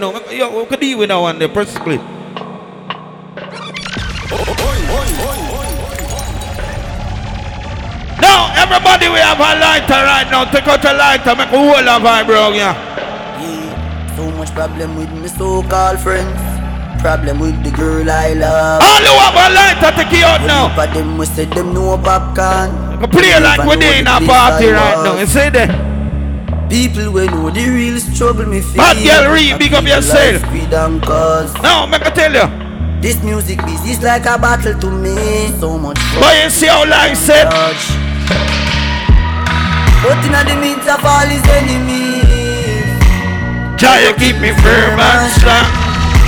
No, yo, what could deal with that one? The press clip. Now, everybody, we have a lighter right now. Take out a lighter, make a whole of vibe, bro. Yeah. Yeah, so much problem with my so-called friends. Problem with the girl I love. All who have a lighter, take it out now. But them we say them no popcorn. You play like we're in a party right now. You see that? People we know the real struggle me feel. Bad girl, read, big up People yourself. like Speed and cause. Now, make I tell you. This music business like a battle to me. So much fun. But you see how life said. Touch. But in the midst of all his enemies. Try to keep me firm and strong.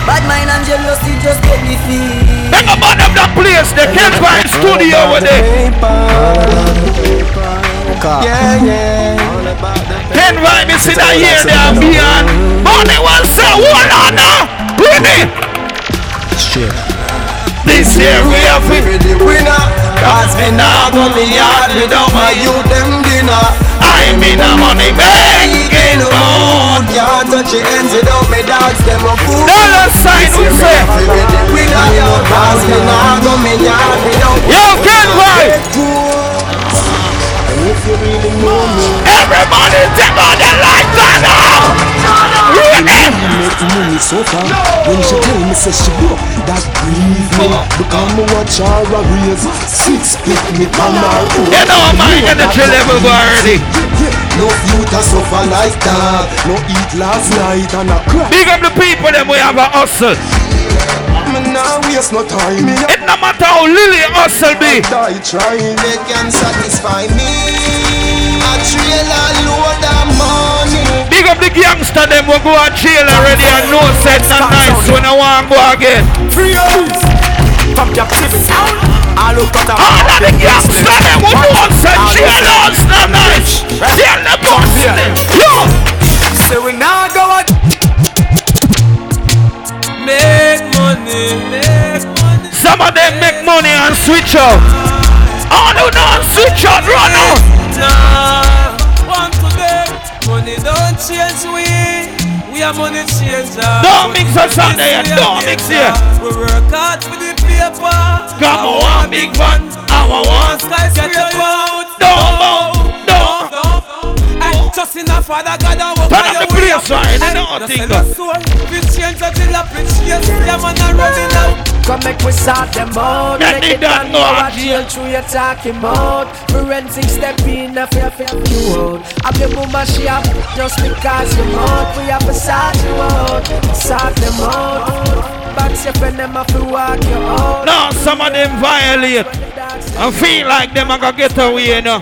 Bad mind and jealousy just get me feel. Make a man of that place, the Ken Vibe studio over there. Yeah, yeah. You see that here, they are beyond. Money will say, hold on now. Bring it. This year we We it. the winner. Cause me now go me yard without my youth them dinner. I'm in a money making mood. Can't touch your ends without me dogs them a fool. Dollar sign we say. We be the winner. Cause me now go me yard without Yo, Ken Vibe. If you really know me, Everybody take on the lights now. Ready? make money so far When she tell me say she broke That grieve me Because me watch her a raise Six pick me on her own You know I'm at the tree level already. No youth a suffer like that No eat last night and a crack Big up the people them we have a hustle. Me nah waste no time Me a It no matter how Lily hustle be. die trying they can satisfy me. A trailer load of money. Big up the gangster them we go and jail already and no set not nice when I want go again. Free eyes from captivity. I look at All of the gangster them we know set jail house not nice. Jail the boss them. Yo, Say we now go out. Make money, make money. Some of them make money and switch out. All who don't switch out run out. Nah, want to money don't change we. We are money changer. Don't mix us on there, don't mix here. We work hard for the paper. Come on, one big one. I want one. skyscraper. Don't bow, don't. Just in a father God and walk Turn on up your the way. place, right? They Hey, know just thing, sell a soul. We change until a pitch. Yes, yeah, man, I'm running out. Come make we sort them out That Make they it don't done know know how what jail through you talking about Forensic step in a fair fair you out I'm your mama she up just because you're out We have to sort you out Sort them out Box your friend them have to walk you out Now some of them violate. I feel like them I gonna get away, you know.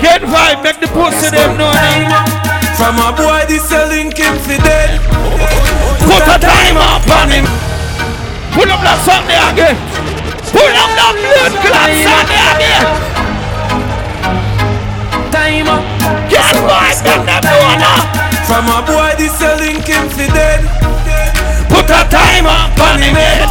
Get vibe, make the pussy them know now. From a boy, this selling him for dead. Put a time up on him. Pull up that song there again. Pull up that blood clot song there again. Time up Get vibe, make them know now. From a boy, this selling him for dead. Put a time up on him head.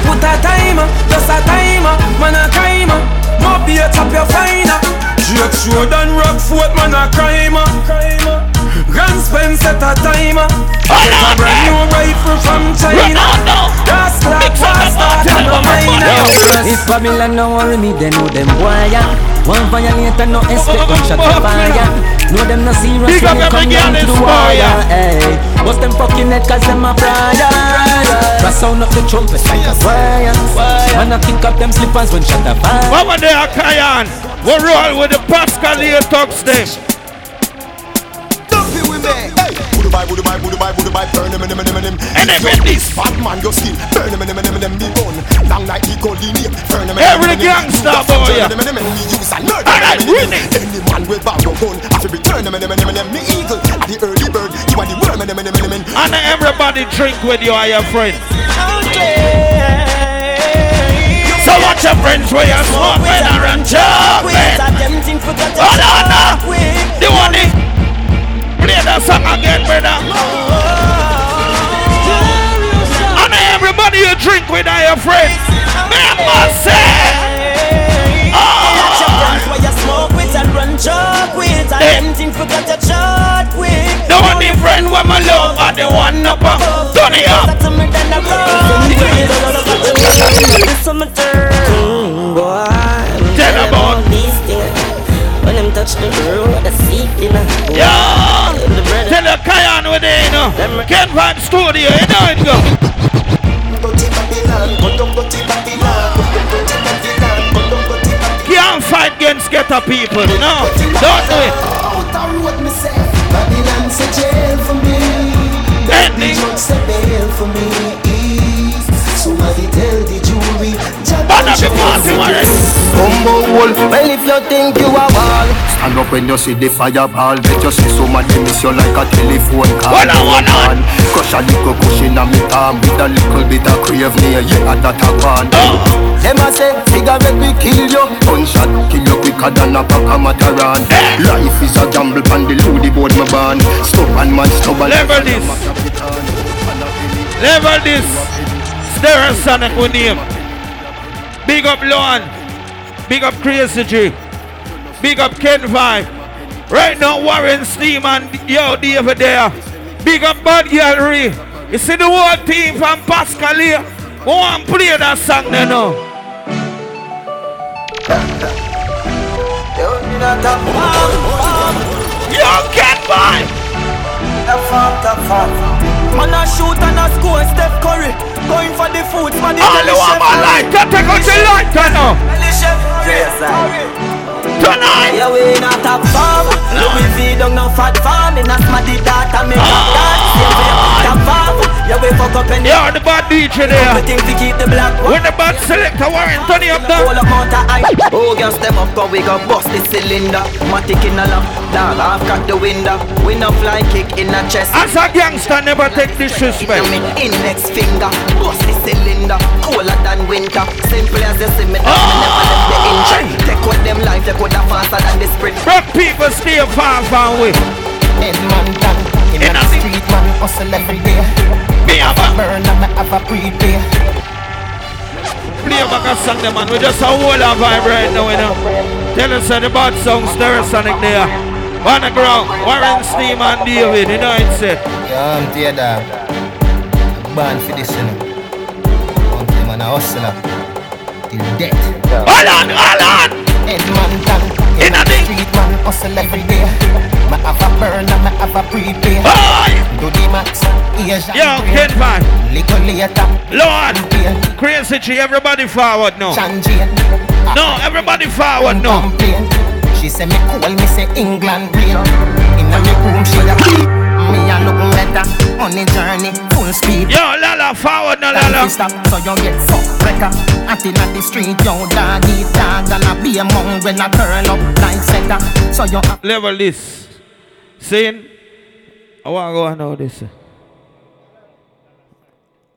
Put a timer, just a timer, man a timer. More beer top your finer. Drake Road and Rockford, man a crimer. Ah. Grand Spence set a timer. Get ah. a brand new rifle from China. Ronaldo. Gas clock, Mix up the fast start, bottle, and no mama, minor. mama. If Babylon no worry me, they know them boy ya. One violator no expect gunshot to fire. Know them no serious Big when they come girl down to in the wire. Hey, eh. bust them fucking head 'cause them a prior. Press sound up the trumpet like a wire. Man I think of them slippers when shot a fire. What were they, Kayan? We roll with the Pascal here talks them. Dumpy with me. Hey, Budu bye, budu bye, budu bye, budu bye. Burn them, them, them, them. And them Yo, in this. Bad man, you still burn them, them, them, them. Be bone. Long like he called the name. Burn them, Every gangster You got boy, burn yeah. and murder All right, them, them, them. win it. Any man with bag your gun, I feel return them, them, them, them. Me eagle, the early bird. You are the worm, them, them, them, them. And everybody drink with you and your friends. So watch your friends where you smoke when I run chocolate. Hold on now. The one it. Play that song again, brother. And everybody you drink with and your friends. Remember say. Oh. And run chalk with And Eh. them things forgot your chart with The one only friend when my love are the one up. Turn it up. Tell about when them touch the road, the seat, you know. Yeah. Tell the Kayan with it, you know. Ken Van Studio, you know it go. Can't fight against ghetto people, no. Don't do it. Babylon say jail for me. Bail for me. Tell. But not the. Combo wolf, Well, if you think you are wall, stand up when you see the fireball. Bet you see somebody miss you like a telephone call. Hold on, hold on. Crush a little cushion on me palm with a little bit of crave near yeah, that a one. Oh. them a say cigarette we kill you. Gunshot kill you quicker than a pack of Mataran. Life is a gamble and the loody board my ban. Stubborn man, stubborn. Level this. Level this. Stereo Sonic with him. Big up Lon. Big up Crazy G. Big up Ken Vibe. Right now, Warren Steam and yo, David there. Big up Bad Gallery. You see the whole team from Pascal here. Go and play that song there Ken Vibe. Man a shoot and a score, Steph Curry. Going for the food, for the All the one man like that, take out the light now. Tonight. Yeah, we in a farm Louis V don't no fat farm In a smarty data, make a dance Yeah, we a farm Yeah, we fuck up any Yo, the bad DJ there. Think we keep the black one When the bad selector Warren Tony up Whole there. amount of ice Oh, girl, step up, cause we gon' bust the cylinder Matic in a lap, dog, I've got the window We no fly kick in a chest As a gangster, never take disrespect. me index finger, bust the cylinder, colder than winter. Simple as you see me, never left the injury. Ah! Take what them life, they coulda faster than the sprint. Rock people stay far, far away. Edmonton, in In the a- street man hustle every day. Me have a Burn and I have a prepay. play back a song, them man. We just a whole a vibe right now, you know. Tell us uh, the bad song, Stereosonic there. On the ground, Warren Steam and David, you know it's it. Yeah, I'm dear dog. Born for this, you know. Time man a hustler. Till death. Hold on, hold on. Edmonton, In in a the street man hustle every day. Me have a burn and me have a prepay. Do the max, Asian Yo. Ken Van. Little later, Lord. Crazy G, everybody forward now. No, everybody forward no. now. She say me cool, me say England real. Inna me room she a me a look better on the journey, full speed. Yo, Lala, forward Time Lala. stop, so you get fucked wrecker. Out inna the street, yo dog eat dog and a be among when I turn up like center. So you Level this. Saying, I want to go and know this.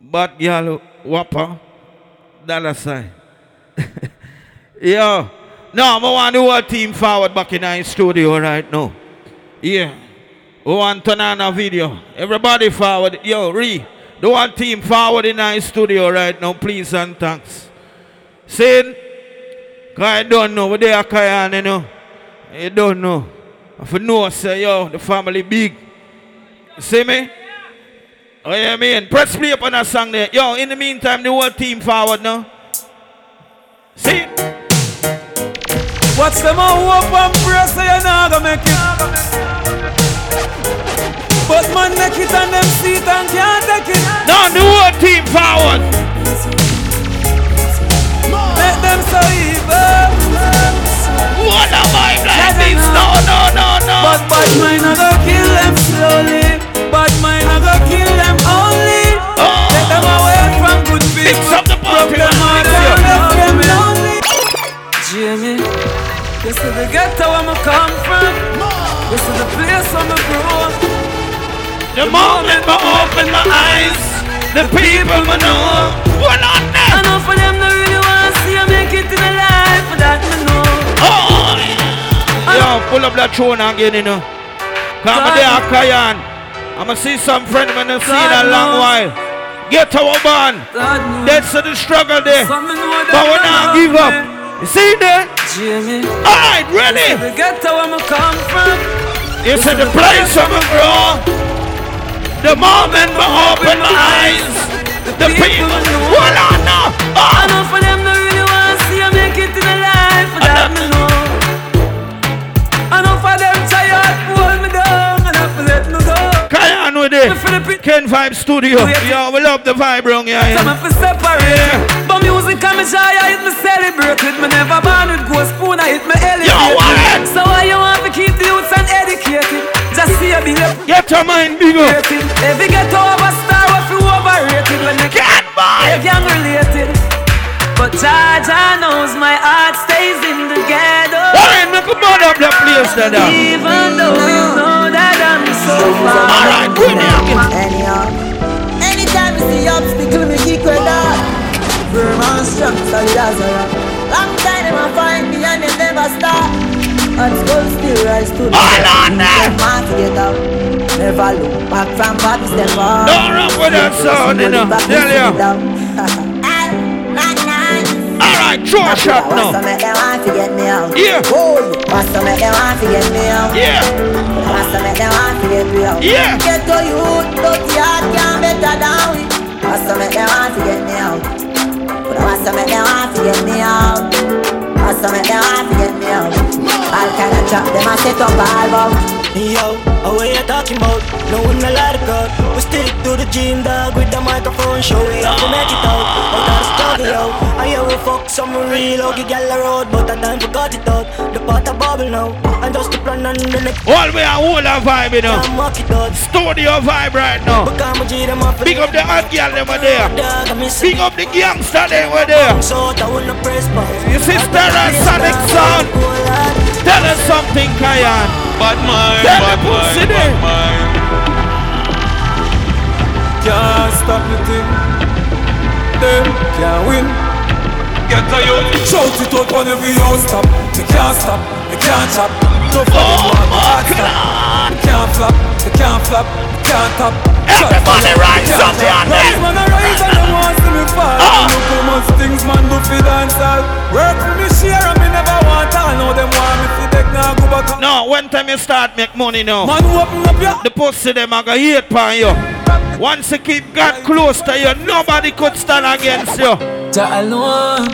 But y'all, whopper, dollar sign. Yo, no, I want the whole team forward back in our studio right now. Yeah. We want turn on a video. Everybody forward. Yo, Re, the one team forward in our studio right now, please and thanks. Cause I don't know what they are carrying, you know. You don't know. If you know, say, yo, the family big. See me? Oh, yeah, man. Press play up on that song there. Yo, in the meantime, the whole team forward now. See? Watch them a hope and press? so you not gonna make it. But man make it and them see it and can't take it. Now the whole team forward. Make them so evil. What a vibe like this? No, no, no, no. But bad mind a go kill them slowly. Bad mind a go kill them The moment I open my eyes, the people will know. What on I that? know for them they really want to see you make it in the life, but that me know. Oh, yeah. Yo, pull up that tune again, you know. Come God. there, Kayan. I'ma see some friend when I see in a long while. Get our man. That's the struggle there. But we them not give up. You see there? Jamie, Alright, ready? the ghetto where I come from. You said the place a grow. The moment I open my eyes, the people. Hold on now. I know for them no really want to see you make it in the life, but that me know. I know for them tired, hold me down, and I feel let me go. Kayan with it. Ken Vibe Studio. Yo, we love the vibe wrong here. Some of us separate. But music come shy, I hit me celebrate it. Me never born with gold spoon, I hit me elevate Yo, what? So why you want to keep the youths uneducated? Just see a bill up. Get your mind big up. Every get over star, what you overrated when they can't buy. If young related. But Jah Jah knows my heart stays in the ghetto. Warren, make a burn up the place there. now. Uh. Even though you know that I'm so far. Alright, good Anyhow, anytime you see obstacle, me kick her down. Firm and strong, solid as a rock. Long time them a find me and they never stop. And skull still rise to the top. Them get up. Never look back from bad step up. Don't run with that sound, you know. Tell ya. Alright, throw a shot now. What's to make them want to get me out? Yeah. Oh, what's to make them want to get me out? Yeah. What's to make them want to get me out? Yeah. Get to youth, dirty heart can't better than we. What's to make them want to get me out? What's to make them want to get me out? What's to make them want to get me out? All kind of trap, them a set up a album. Yo, what you talking about? No one a lot of God. We stick to the gym, dog, with the microphone. Show we have to make it out. Out of the struggle, yo. And yeah, we fuck some real ugly gal a road, but that time forgot it out. The pot a bubble now, and just the plan on the next. All we are all a vibe, you know. Studio vibe right now. Big up the hot girl, them were there. Big up the gangster, they were there. Your sister and Sonic Sound. Tell us something, Kayan. Bad mind, Tell bad the pussy mind, bad mind. Can't stop the thing. Them can't win. Get to you. Shout it out on every house stop. They can't stop, they can't chop. No for them one hard stop. Can't flop, they can't flop, they can't top. Everybody rise up there, Rise man, I rise and them want see me fall. Look how much things man do fi dance all. Work for me share and me never want all. Now them want me fi take now go back. No, when time you start make money now, Man, open up your the pussy them a go hate upon you. Once you keep God close to you, nobody could stand against you. Jah alone.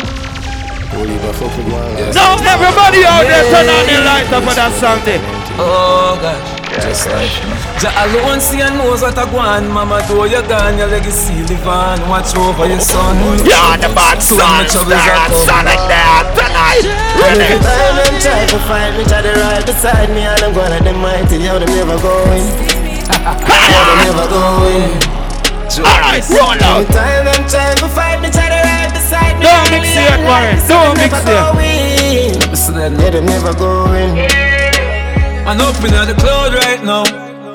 Now everybody out there turn on the light up for that song there. Oh gosh. Just like Jah alone see and knows what I want Mama do you gone, your legacy live on Watch over your son You're the bad So when the son, troubles star are come Sonic there tonight. Every time them try to fight me, try to ride beside me, and I'm gonna them mighty, yo, them never going. Yo, them never going. Alright, roll out. Time them try to fight me, try to ride beside me. Don't mix it, Warren. Don't mix it. Listen Yeah, them never going. Man up in the cloud right now.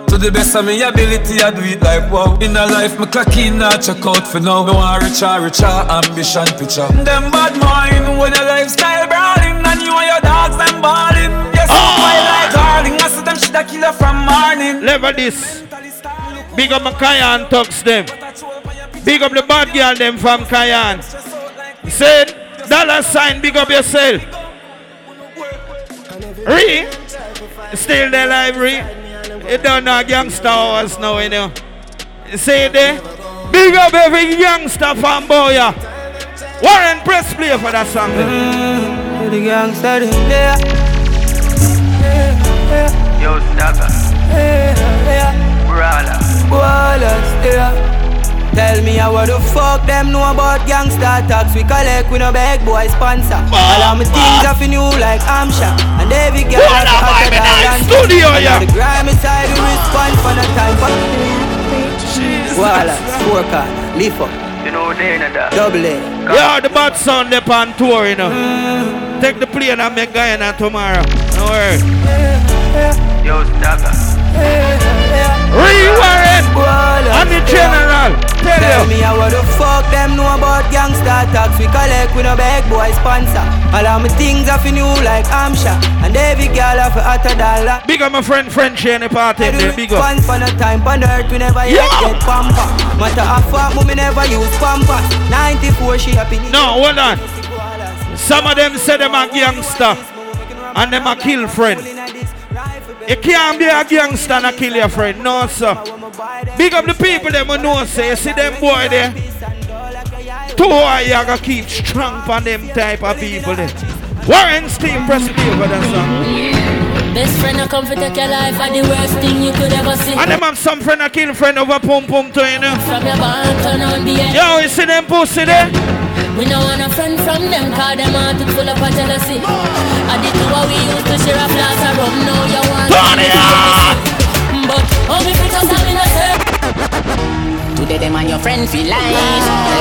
To the best of my ability, I do it like wow. In a life, me clock in, not check out for now. Me want richer, richer, ambition picture. Them bad mind when your lifestyle brawling, and you and your dogs them balling. Yes, I ah! like darling. I see them shit a killer from morning. Level this. Big up my Kayan talks them. Big up the bad girl them from Cayenne. Said dollar sign, big up yourself. Re, still there live, Re. You don't know gangster hours now, you know. Say it there. Big up every youngster from Boya. Warren, press play for that song. Mm, there. The gangster in there. Yo, Stagger, Brawler. Ballers there. Tell me how the fuck them know about gangster tax We collect we no beg boy sponsor All of my things are for new like Amsha And every girl What has a hotter vibe in than studio, And yeah. on the grimy side we respond for the time but Walla, scorecard, lift up You know they in that. Uh? Double A Yeah, the bad sound up on tour, you know. Mm. Take the plane and make Guyana tomorrow. No worry. Yo, Stagger. Re Warren and the general. Tell Tell you. me how the fuck them know about gangster tax We collect we no beg boy sponsor All of my things are for new like Amsha And every girl have a hotter dollar Big up my friend Frenchy in the party there. Big up. Fun for no time on earth we never yet Yeah. get pamper Matter of fact me never use pamper 94 she happy No, hold on. Some of them say them a gangster and them a kill friend. You can't be a gangster and kill your friend. No, sir. Big up the people them who know, say, you see them boy there. Two are you gotta keep strong for them type of people there. Warren Steve press play for that song. Best friend I come for take your life and the worst thing you could ever see. And them have some friend a kill friend over pum pum to you know. From your barn turn on the end. Yo, you see them pussy there? We no want a friend from them cause them heart is full of a jealousy. I did two we used to share a glass of rum, now you want Tony But how we fit us all in a? Today them and your friend feel life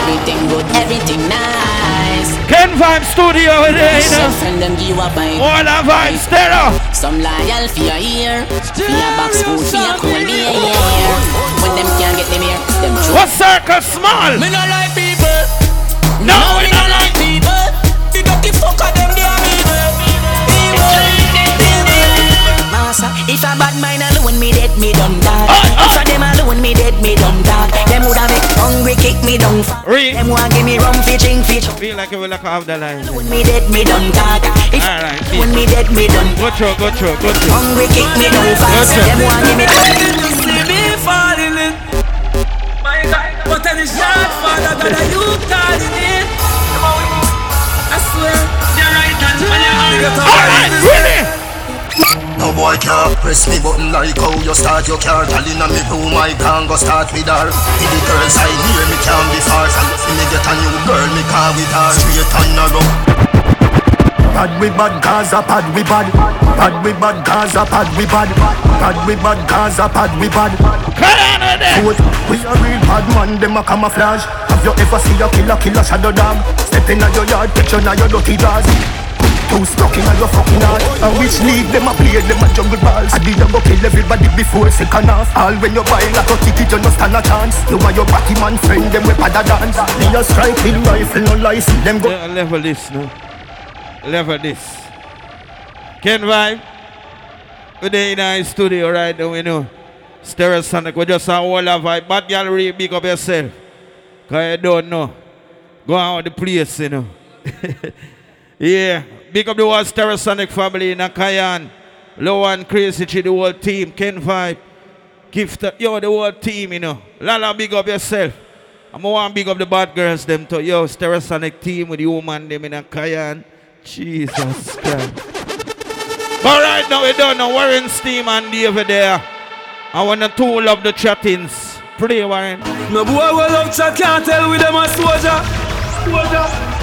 Everything good, everything nice. Ken Vibe Studio there, you know. friend them give a vibe. All a vibe stereo Some loyal for your ear. For your box food, for your cool beer yeah. When them can't get them here, them true. What circle small? Me no like people. No, we no like people. Big up the fuck of them, they are evil Massa, if a bad mind alone me dead, me done die. If a them alone me dead, me done die. Them woulda make hungry kick me down. Read. Them want give me rum fi drink fi. Feel like you will like have the line. When me dead, me done die. If Alright, when me dead, me done. Go through, go through, go through. Hungry kick me down fast. Gotcha. Them want give me. See me falling in. My God, but any shot, Father God, are you calling in? I swear, you're right and you're Alright, really? No boy can't press me button like how you start your car Girl inna me room I can go start with her With the girls I near me can't be far From if me get a new girl me call with her Straight on the road Bad we bad, Gaza bad we bad. Bad we bad, Gaza bad we bad. Bad we bad, Gaza bad we bad. Foot, we a real bad man, them a camouflage. Have you ever seen a killer killer shadow dog? Step in your yard, picture now your dirty jaws. Too stuck in your fucking heart And which league them a play, them a jungle balls I did a go kill everybody before second half All when you buy like a ticket, you no stand a chance You and your batty man friend, them we pada dance Me a strike with rifle, no license, them go Yeah, level this no. Level this. Ken Vibe. We're in our studio right now, you know. Stereosonic, we just a whole of vibe. Bad gallery, big up yourself. Cause you don't know. Go out the place, you know. yeah. Big up the whole Stereosonic family in Akayan. Low and crazy to the whole team. Ken Vibe. Gift yo, the whole team, you know. Lala, big up yourself. I'm want big up the bad girls them to yo Stereosonic team with the woman them in a Cayenne. Jesus Christ. But right now we don't know Warren Steam and David there. I wanna tool up the chattings. Pray, Warren. No boy will love chat can't tell with them a soldier. Soldier.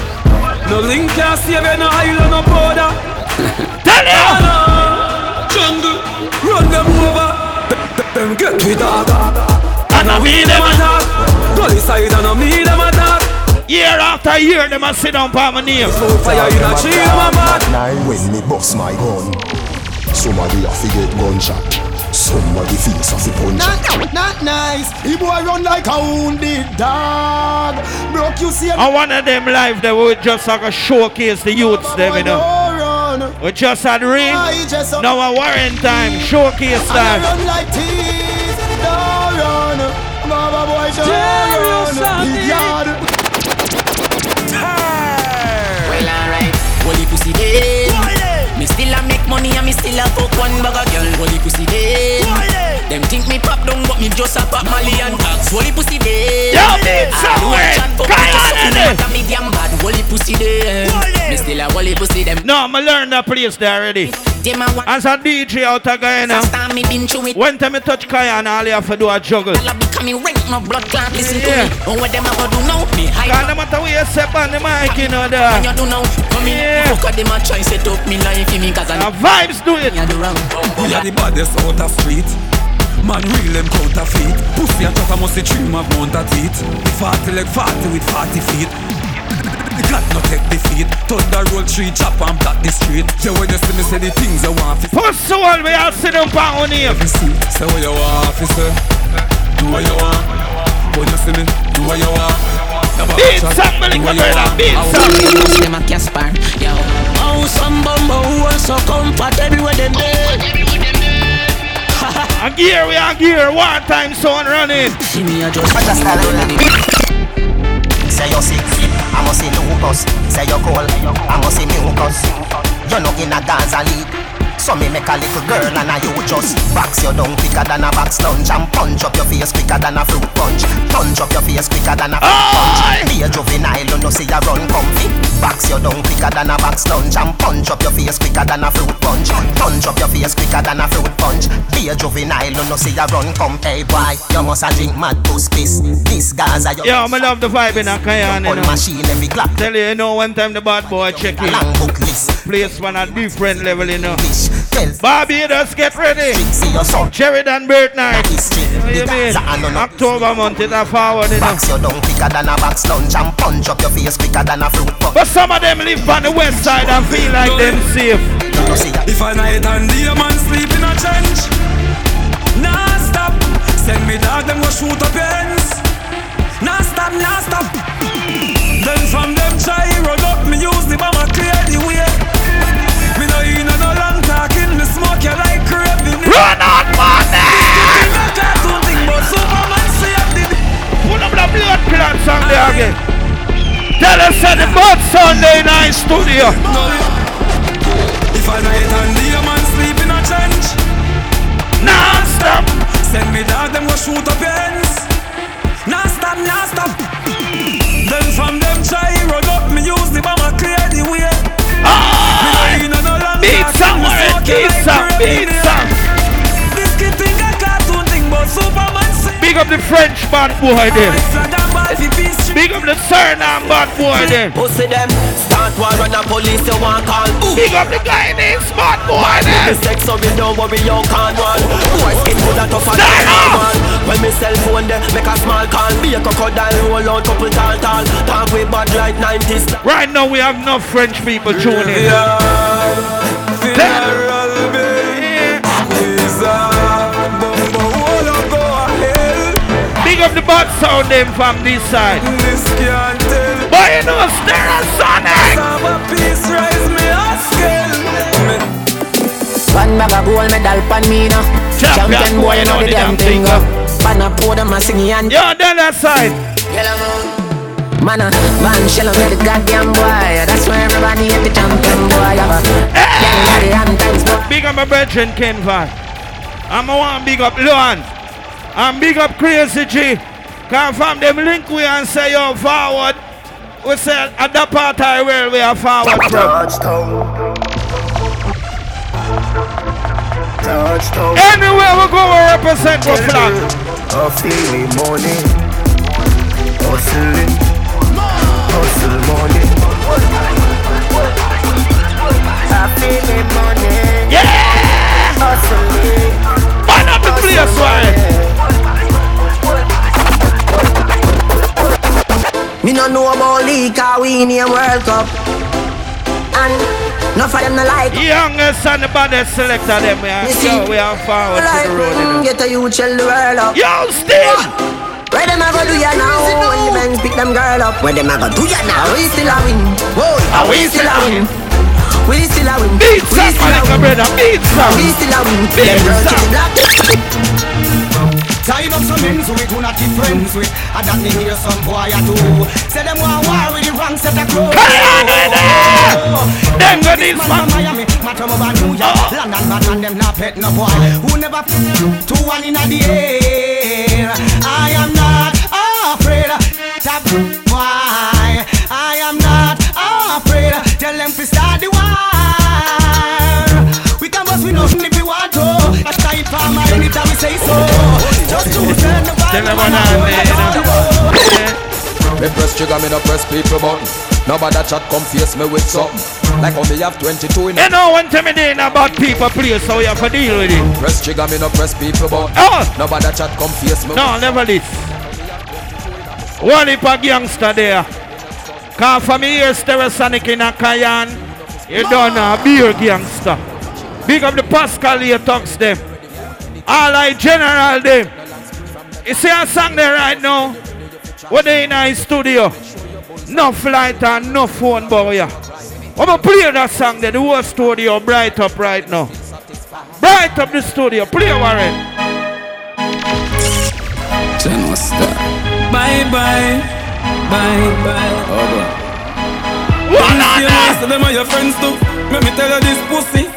No link can't save you, no island, no border. Tell you! Jungle, run them over. Them get with that. And I we them attack. Gully side and I me them attack. Year after year, them a sit down for my name. Fire in a tree, my man. When me bust my gun, somebody a fi get gunshot. Somebody feels a fi punch. Not, not nice. He boy run like a wounded dog. Broke you see. I one of them live that we just like a showcase the youths them, you know. We just had ring. Now a Warren time, showcase I time. run like teeth. Don't run. Mama boy, don't run. Big yard. Well alright, holy pussy dead. Me still a fuck one bag of girl. Holy pussy dead. Oh, them think me pop down, but me just a pop Molly and tags. Holy pussy dead. Yo, bitch, I do a somewhere. Come me on, sucking innit? out me damn bad. Holy pussy dead. Oh, me still a holy pussy them. No, I'ma learn that place there already. Them As a DJ out of Guyana, me been through it. when time me touch Cayenne, all you have to do a juggle. I be coming rank, no blood clot. Listen Yeah. to me. Oh, what them a go do now? Me high. Cause no matter where you step on the mic, you know When that. you do now, come in. Yeah. Fuck them a try set up me life in me cause I The vibes do it. do wrong. We are the baddest out of street. Man real them counterfeit Pussy and talk must see three of mount a teeth 40 leg 40 with 40 feet God no take defeat Touch the road tree chop and block the street Yeah when you see me say the things I want fi Push the wall, we all sit down on here. Every see Say what you want fi say Do what you want When you see me Do what you want Never Beat action. some, me Do link what up you with want. that, beat I some. want them a Caspar, yo. Oh, some bumbo who are so comfortable with them dead. A gear, we are gear. One time sound running. See me a just Say you're sick, I must see lupus. Say you're cold, I must see mucus. You're not in a Gaza league. So me make a little girl and a you just box your down quicker than a box lunch and punch up your face quicker than a fruit punch. Punch up your face quicker than a fruit punch. Be a juvenile, you know see ya run comfy. Box your down quicker than a box lunch and punch up your face quicker than a fruit punch. Punch up your face quicker than a fruit punch. Be a juvenile, you know see ya run come. Hey boy, you must a drink mad puss piss. This Gaza you. Yo, me love the vibe in a Cayenne. You know. machine every clock. Tell you, you know, one time the bad boy check in. Long book list. Place one at different level, you know. Barbados, get ready. Sheridan birth night. What you mean? October month is a forward. Box your down quicker than a box lunch and punch up your face quicker than a fruit punch. But some of them live on the west side and feel like them safe. If a night and day man sleep in a trench Nah stop Send me dog them go shoot up your hands Nah stop, nah stop Then from them try run up Me use the bomber clear the way I did it Put up the blood clot song there again. Tell us that the bud Sunday night studio. If a night and day a man sleep in a trench Nah stop Send me dog them go shoot up your hands. Nah stop, nah stop Then from them try run up Me use the bomber clear the way. Me no in no long Beat talking, song, me Warren, smoke you beat like song, craving beat Big up the French bad boy there Big up the Suriname bad boy there Pussy oh, them Start war on the police you want call Big up the guy named Smart boy there The sex so we don't worry you can't run. Boy skin good and tough and normal When me cell phone there make a small call. Be a crocodile roll out couple tall tall. Talk with bad like 90s Right now we have no French people tuning in Funeral up the bad sound them from this side. This can't tell. Boy you know Stereosonic Have a piece rise me a bag of gold medal pan me now Champion boy you know the damn thing up uh. Pan a pour them a sing and Yo down that side. Man. A uh, man shell on the goddamn boy. That's why everybody hate the champion boy Have a gang and thanks boy Big up my brethren Ken Van. I'm a one big up Luan And big up Crazy G Come from them link we and say yo forward We say at that part the world we are forward from Touchdown. Touchdown. Anywhere we go we represent our flag I money. Hustling. Hustle money. I me money. Yeah! Hustling. Man up the place why no know about league cause we in a World Cup. And no for them no like Youngest and the baddest selector them we are, You see, yo, we are forward like, to the road you know. mm, Get a youth shell the world up. Yo Steve Where them a go do ya now? When the men pick them girl up. Where them a go do ya now? We still a win? Whoa, Ah, we we still a win? We still a win. Beat some still a my win. brother beat some We still a win? Beat some. Time up some so we do not be friends with. And that me hear some boy a do. Say them want war with the wrong set of clothes. Oh, them go this man Miami, matter over New York. London bad man them not pet no boy. Who never two one in the air. I am not afraid That boy. I am not afraid Tell them to start the war. We can bust we nothing if we want to. That's type of my anytime we say so Just to send the Tell them I mean Me press trigger, me no press people button. Nobody chat come face me with something. Like how me have 22 in You know one time it ain't about people please, so you have to deal with it Press trigger, me no press people button. Oh! Nobody chat come face me No, never this. One heap of gangster there. Cause for me here, Stereosonic in a Cayenne, you don't know, beer gangster. Big up the Pascal here talks them. All like general them. You see a song there right now? What they in our studio? No flight and no phone boy. I'm gonna play that song there, the whole studio bright up right now. Bright up the studio, play Warren. Channel star. Bye bye. Bye bye. One If you know, so them are your friends too. Let me tell you this pussy.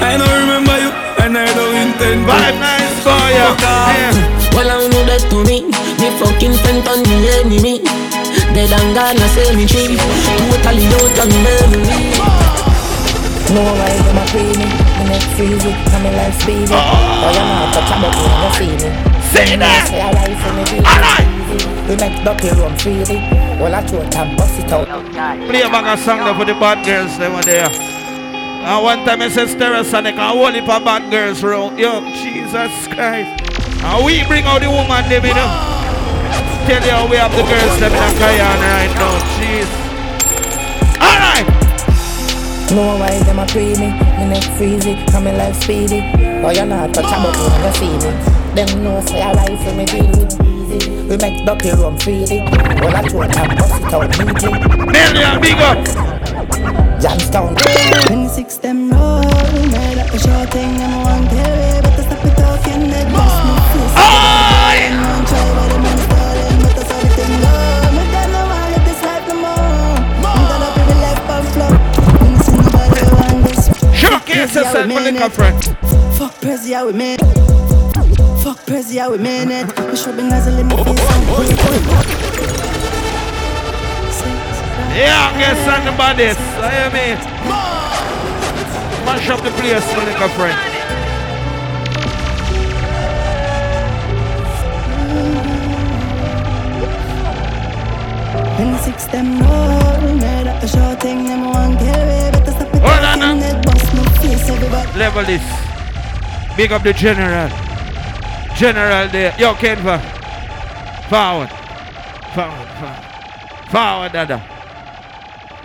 I don't remember you, and I don't intend to. Vibe nice boy, yeah. Well, I know that to me, me fucking friend on me enemy. Dead and gone, I say me dream. Totally out of memory. No why them a free me, me neck freezy, and me life speedy. Oh, you know touch a button when you see me. Say that. Say I ride for me easy. We make dirty run freely. Well I throw it and bust it out. Play a bag of song there for the bad girls they were there. And one time I said Stereosonic and whole heap of bad girls around. Yo, Jesus Christ. And we bring out the woman them, you know. Tell you how we have the girls them in a Cayenne right now. Jeez. Alright. No why them a free me, me neck freezy, and me life speedy. Oh you know touch a button when you see me. Them know say I ride for me deal with easy. We make dirty run freely. Well I throw it and bust it out neatly. Million big up. Jamstown. 26 them roll, made up a short thing, them one tell Showcase yourself, my little friend. Fuck Prezi, how we made. Fuck Prezi, how we made it. We should be nuzzling face and pull it. Yeah, guess on the bodies. I hear me. Mash up the place, my little friend. Six them made up a short thing, them tell me, but stop it Hold on bust me face, everybody. Level this. Big up the general. General there. Yo, Kenva. Forward. Forward, forward. Forward, dada.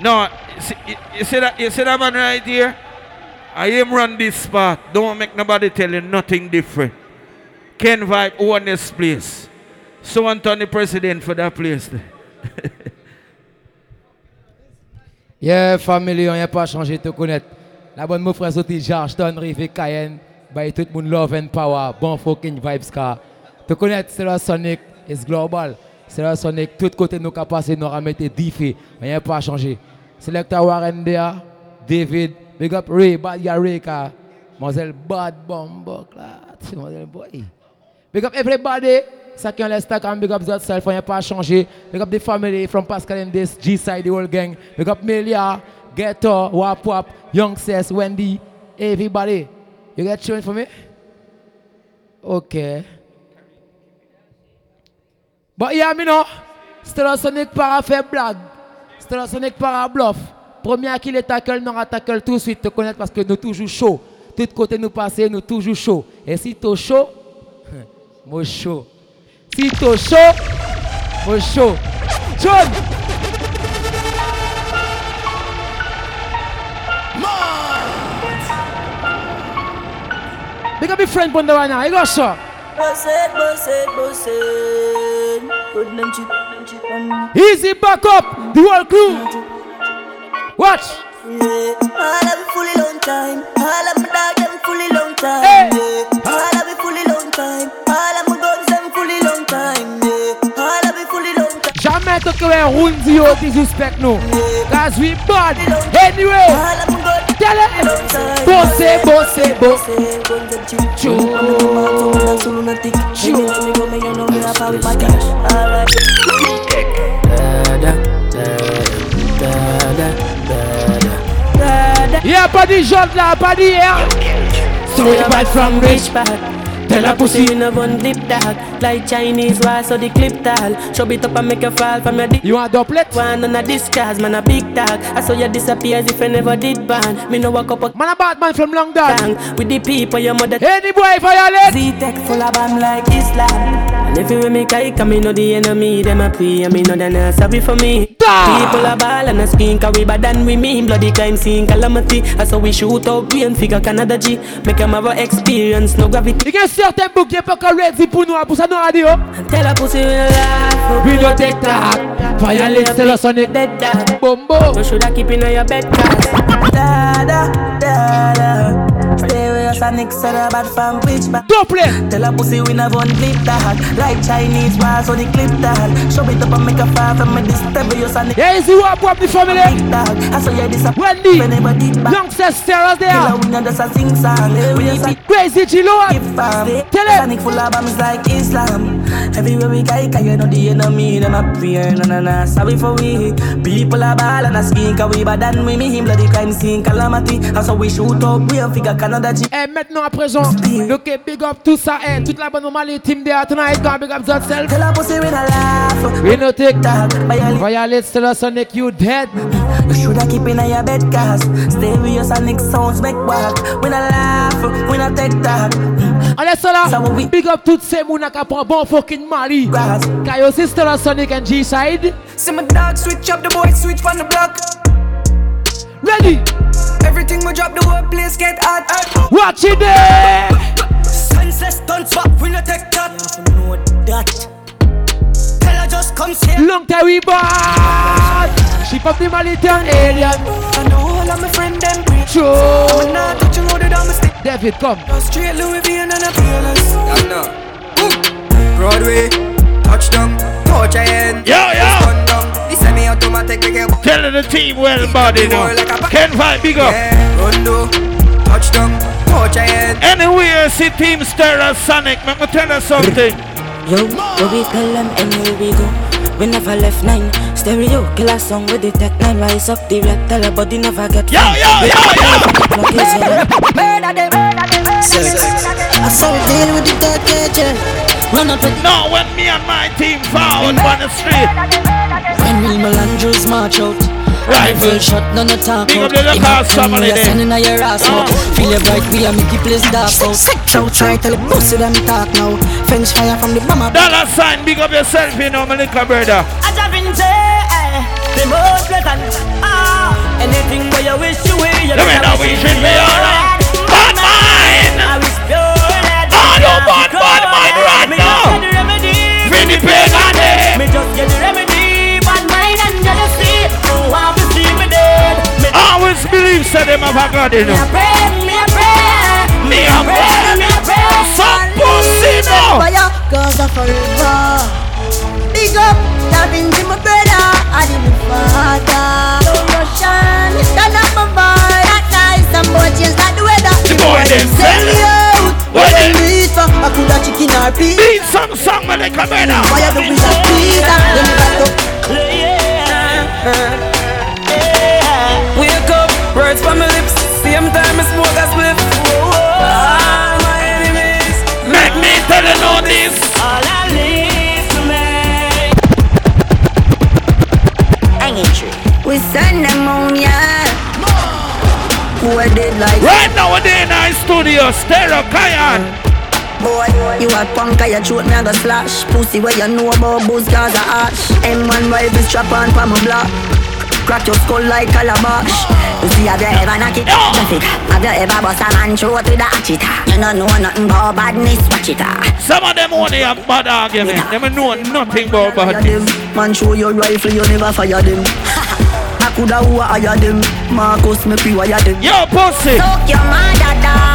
No, you see, you- see that you see that man right here? I him run this spot. Don't make nobody tell you nothing different. Ken Vibe own this place. So Anthony president for that place. Yeah, famille, on n'a pas changé de connaître. La bonne mon frère Zoti, Georgetown, Rive, Cayenne. By tout le monde love and power. Bon fucking vibes car. Te connaître, c'est la Sonic, it's global. C'est la Sonic, tout côté nous qu'a passé, nous a mettre diffé. On n'a pas changé. Selecta Warren there, David, big up Ray, bad guy Ray car. Mademoiselle Bad Bombok là. Mademoiselle Boy. Big up everybody. Ça qui est en Instagram, big up yourself, on n'a pas changé. Big up the family from Pascal and this, G-Side, the whole gang. Big up Melia, Ghetto, Wap Wap, Young Cess, Wendy, everybody. You get tune for me? Okay. But yeah, me know, Sonic para faire blague. Sonic para bluff. Premier qui les tackle, nous on tackle tout de suite, te connaître parce que nous toujours chaud. Tout côté nous passer, nous toujours chaud. Et si tu chaud, moi chaud. Tu chaud, moi chaud. John! Big up your friend Bunda right now. You go, sir. Boss it, boss it, boss it. Put them chip, them chip on. Easy back up, the whole crew. Watch. Yeah, all of fully long time. All of my dog them fully long time. Yeah, Jamais te que un rundi au disrespect nous. Cause we bad. Anyway. Tell him. Bossé, bossé, bossé. Choo. Yeah, pas du jaune là, pas d'hier. So you bad from rich bad. Tell a pussy. You never dip dog Like Chinese why so the clip tall. Show it up and make you fall from your dick You want doublet? One on a disguise man a big dog. I saw you disappear as if I never did ban Me know walk up a Man a bad man from long dog. With the people your mother Any boy violate. Z-Tech full of bomb like Islam. And if you make I come me know the enemy Them a pray and me know they not sorry for me. People a ball and a scream Cause we bad than we mean. Bloody crime scene calamity. I saw we shoot out brain figure Canada G. Make them have a experience no gravity. You can certain book qui est pas encore ready pour nous, pour ça nous radio. Tell a pussy we laugh We don't take that. Violate still a sonic. Dead dog Bombo. You shoulda keep in your bed cause Da da da da Stay with us and Nick said a bad from bitch back. Don't play. Tell a pussy we never clip that. Like Chinese bars on the clip that. Show it up and make a fire from me disturbance and Yeah, is you up up the family? I saw you this Wendy. Whenever did back. Young sisters there. Killer we not just a sing song. We just Crazy Chilo. Um, tell him. Sonic full of bombs like Islam. Everywhere we go, cause you know the enemy, them a. Sorry for we. People are ball and a skin, cause we bad than we, me him bloody crime scene, calamity. That's how we shoot up, we have figure Canada G. Et maintenant à présent, ok, big up tout ça, eh, toute la bonne normale team there tonight, go big up yourself. Tell a pussy we not laugh. We no take that. A Sonic, you dead. You shoulda keep in your bed, cause stay with your Sonic sounds make walk. We not laugh, we not take that. Allez, ça là, big up toutes ces mounas qui prend bon fucking Mali. Car your sister a Sonic and G-side. See my dog switch up, the boy switch from the block. Ready? Everything we drop, the whole place get hot. Watch it there. Senseless stunts back, we no take that. You know that. Tell her just come see. Long time we bad. She pop the Mali turn alien. I know all of my friend them preach. True. I'm not touching all the down my stick. David, come. Straight Louis V and a fearless. I know. Broadway, touchdown, touch a. Yo, yo. The semi-automatic make it Tell the team well body now. Ken Vibe big up. Rondo, touchdown, touch a hand. Anywhere see team Stereo Sonic, let me tell you something. Yo, what we tell them anywhere we go. We never left nine. Stereo, kill a song with the tech nine. Rise up the red, tell her body never get Yo, yo, yo, yo. Murder them, murder them, I saw we deal with the third cage. Run up with No, when me and my team forward on the street. When Real Melandros march out. Rifle shot, none of talk Big up the local Impact when family we are there. sending a your ass out. Feel your bright, we are make the place dark out. Sex out, try tell the pussy them talk now. French fire from the bomber. Dollar sign, big up yourself, you know, my little brother. I just been say, the most pleasant. Ah, anything where you wish you will. You Let me know we should be alright. Bad mind. I wish pure lead. Oh, no, bad, bad mind right the pain on it. Me just get the remedy. And jealousy. Oh, want to see me dead. Me Always believe say them have a God in me a pray, me a pray. Me a pray. me a pray. Some pussy now. Fire, Gaza forever. Big up, loving my brother. I did my father. No Russian, my boy. That nice, some boy change like the weather. The boy them Sell me out. What What them- them need for? I coulda chicken or pig. Beat some song, my little brother. Fire the wizard, please. Then me back up. Wake up, words from my lips. Same time I smoke a spliff. All my enemies. Make me tell you know this. All I need to make. Hanging tree. We send them on, yeah. Who are dead like Right now, we're in our studio, Stereo Cayenne. Boy, you a punk, I throat me a go slash Pussy where you know about booze cause a ash M1 rifle strap on for my block Crack your skull like calabash You see have you ever knock it? Traffic Have you ever bust a man throat with a hatchet? You don't know nothing about badness, watch it. Some of them only have bad argument. Them know nothing about badness. Man show your rifle, you never fire them I coulda who a hire them? Marcus me pre-wire them? Yo, pussy! Suck your mother dog.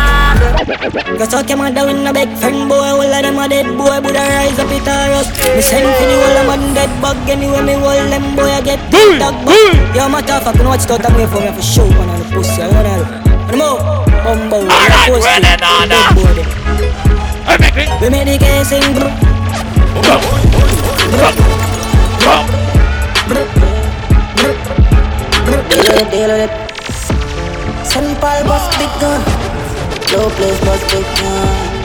Go suck your mother with no big friend boy All of them a dead. Boy Buddha rise up it or us Me send for the whole of man dead. Bug Anyway me hold them boy I get Hey, dog bug Yo motherfucker watch out and wait for me for show man on the pussy I wanna Come on Bumbo Alright, ready, Nana. I'm making. We made the case in bro Deal with it, deal with it Simple bust big gun Low place bust big guns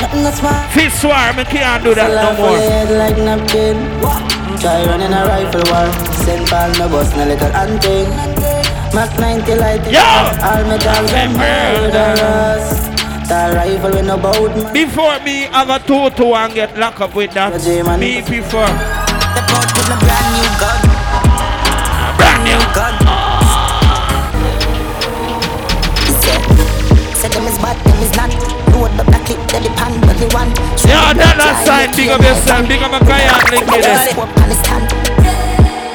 Nothing that's smart Fist war, me can't do that no more. like napkin. Try running a rifle war. Send ball no bus no little hunting. Mac 90 light. Yo! All metals and murderers. That rifle with no bout. Before me have a toto and get locked up with that, me before. Step out with a brand new gun. Brand new gun. Said them is bad, them is not. Load the clip, they depend on the one. Yo, dollar sign, big up yourself, big up my guy and link with it.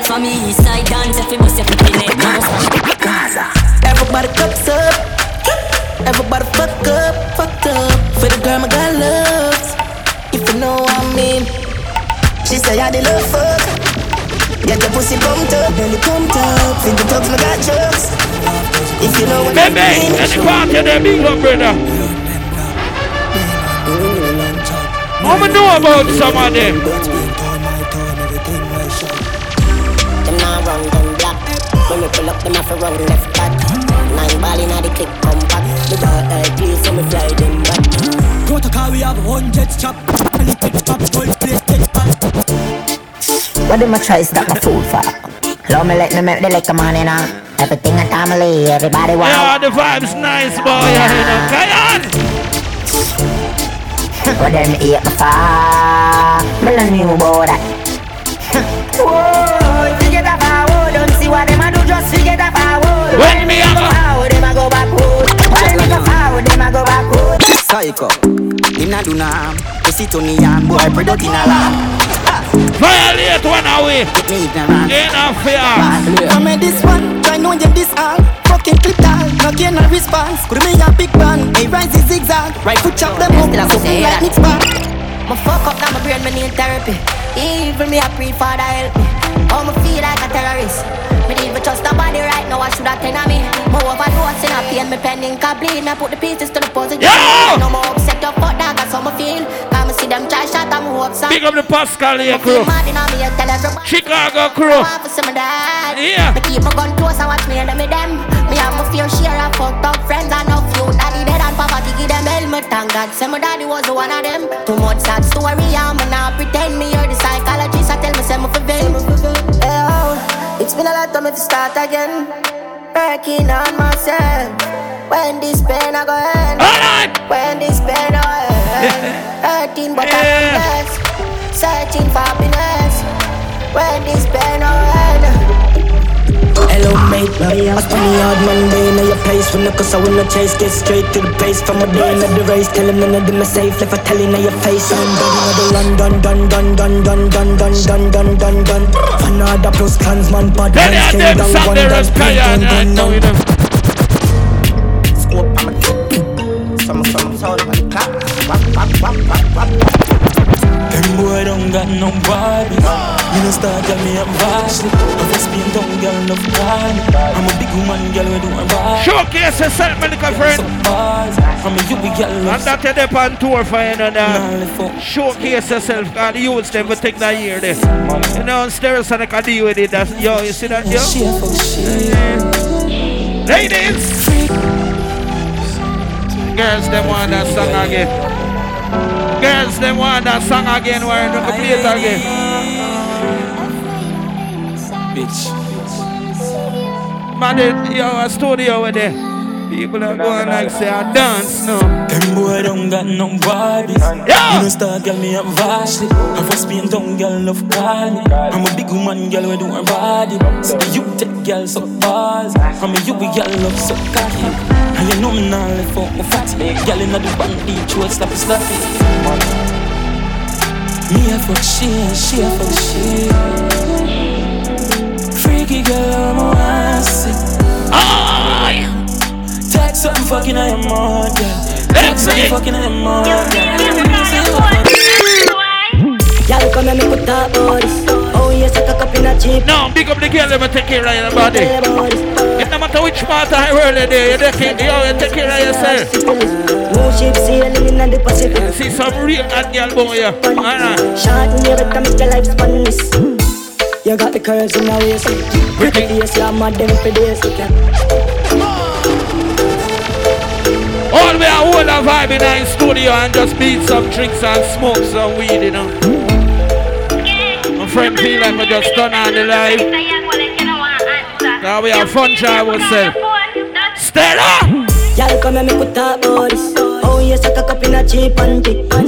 For me, east side dance, if you must have been it. Gaza. Everybody cups up. Everybody fuck up, fucked up. For the girl, my girl loves. If you know what I mean. She say I the love fuck. Get your pussy pumped up, belly pumped up. Think the thugs, my got drugs. If you know what I Baby, mean. any party there, big up, brother. I'ma know about some of them. Them now run, them black. When we pull up, them have to run left back. Nine ball inna the click, come back. The dark eye, please, so me fly them back. Protocol, we have hundreds chop. And it takes pop, gold plate, take back. What them a try stop my food for? Love me let me make the liquor man in Everything a family, everybody want Yeah, the vibes nice, boy. Yeah, You know, come on. What them eat me for? Me no new about that Whoa, forget that forward. Don't see what them a do, just forget that forward. When me a go forward, them a go backward. When me go forward, them a go backward. Psycho, inna do nam, pussy to me and boy product in a lab. Violate one away. A fear. I made this one, try know you this all. Fucking clip down, no gain no response. Put me a big bang, hey rise is zigzag. Right foot chop them up, something like mix back. My fuck up now, my brain, me need therapy. Even me, I pray for the help me. Oh, me feel like a terrorist. Me need to trust nobody right now, I should have ten of me. More overdose in a pain, me pending complete. Me put the pieces to the puzzle. Yeah! No more upset up, fuck that, that's how me feel. Come me see them try shot, I'm hope some. Big up the Pascal here, crew. Mad in on me, I tell everybody. Chicago crew. I want to see my dad. Yeah. Me keep my gun close and watch me and me them. Me have my fair share of fucked up friends and no few. Daddy dead and poverty give them helmet. Thank God, say my daddy was the one of them. Too much sad story, I'm not pretend me. You're the psychologist, I tell me say me for vain. Hey, oh, it's been a lot of me to start again. Working on myself. When this pain I go end. When this pain I go end. Hurting but I'm blessed. Searching for happiness. When this pain I end. Hello mate, I spend a hard Monday in your place From the cause I wanna chase, get straight to the pace From a day in the race, tell him none of them are safe Left a telling in your face, I'm done with the run Done, done, done, done, done, done, done, done, done, done, done Fanada plus clansman, bad Then man, they stay are them down, one Sunday done, Rest done, Kaya. done, I done, know done. Them boy don't got no body. Me no start girl, me a Varsity. I just be a dumb girl, love party. I'm a big woman, girl, we do a. Showcase yourself, my little friend. I'm a you girl, And love that you're on tour for you know that. Showcase yourself, God, you them to take that year there. You know, stairs and I can deal with it. That's, yo, you see that, yo? Ladies! Girls, them want that song again. Girls, them want that song again. Why don't you play it again? Bitch. Man, they- yo, a studio over there. People are going like say I dance no. Them boy don't got no body. Yeah. Me no star girl, me a Varsity. I was being dumb girl, love party. I'm a big woman, girl, we do her body. So the you take girl so balls. I'm a you we girl love so cocky. And you know me now left out my fatty. Girl inna the band, beach road, slappy slappy. Me a fuck she, she a fuck she. Freaky girl, I'm a wassy. Take something fucking on your mouth, girl. Take something fucking on your mouth, girl. Y'all come and make we talk about this Oh yes, I cock up in a jeep No, big up the girl, let me take care of your body. It no matter which part of the world you take, you take care of yourself. New ship sailing in the Pacific See some real hot girl boy, yeah. Alright. Short and you better make your life span this You got the curves in your waist Pretty face, you're mad them for days All we are hold a vibe in the studio and just beat some drinks and smoke some weed, you know. Friend we just done on the live. Now we have fun try ourselves. Stella! Y'all come and make we talk about this Oh yes, I cock up in a cheap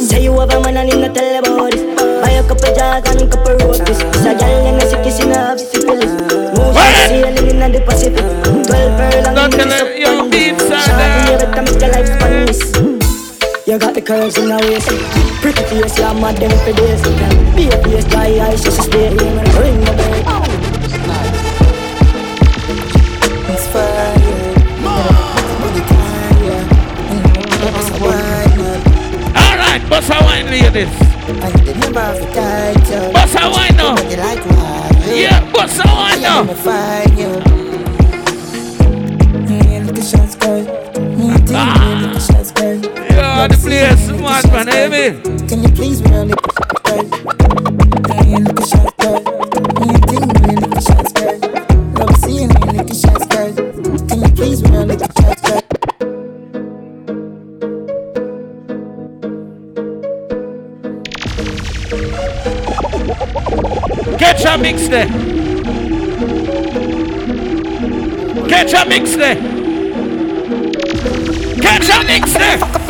Say you have a man and him not tell about this Buy a couple jars and couple roses. It's a a sick kissing have syphilis Move sailing in the Pacific. Twelve pearl and Don't give tell me her some your beats are Shawty, you better make your life this you got the curves in the waist. Pretty face, you're mad them for days. Be a face, dry eyes, just stay. Ring the bell. It's fire. Alright, bust a wine, ladies. I did never have to title. Bust wine now. Like wine. Yeah, bossa wine now. I'm a fire. Me and the shots go. Me yeah, the place, mad man, hear me? Can you please me on the girl? Me look at shots, girl. Me think me look at shots, girl. Love seeing me look at shots, girl. Can you please me on the shots, girl? Catch a mix there. Catch a mix there. Catch a mix there.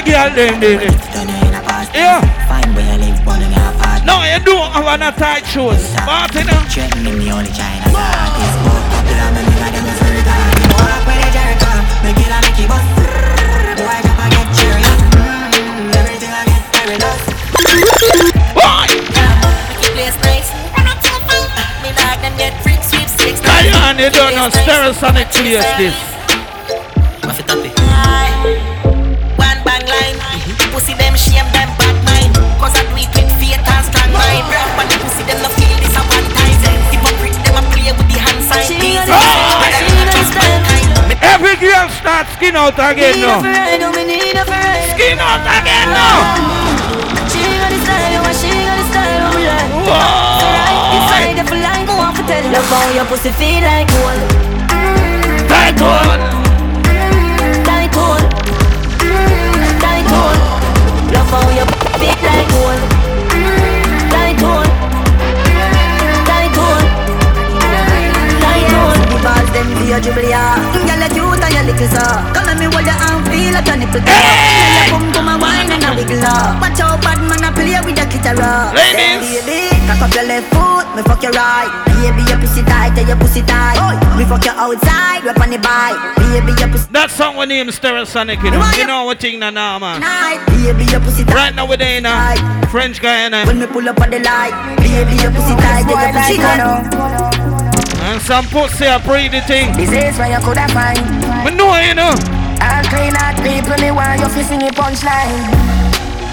a gangster girl then, then. Yeah. No, you don't have an tight shoes. But you know. Lion, you don't know Stereosonic place this. Shame them bad mind. Cause I do it with faith and strong mind. But the pussy them no feel this a one time. Hypocrite them a play with the hand sign. Every girl start skin out again now. Skin out again now. Love how your pussy feel like gold. Tight hold. Tight hold. Tight hold. Love how your feel mm, like gold. Tight hold. Tight hold. Tight hold. The balls them for your dribble, yeah. Mm, girl, you cute and you little so. Come let me hold your arm, feel like your nipple. Hey! Boom, boom, a wine and a wiggle up. Watch out, bad man, a play with the guitar. Uh. Ladies. Cock up your left foot, me fuck your right. Baby, your pussy tight, tell your pussy tight. Me fuck you outside, rap on the bike. Baby, your pussy That song we name Stereosonic, you know. You know what thing now, nah, man. Baby, your pussy tight. Right now we're there in uh, French Guiana. When me pull up on the light, baby, your pussy tight, tell your pussy tight. And some pussy are pretty thing. This is where you coulda find. But no, you know. All clean out people, me want you fi sing a punchline.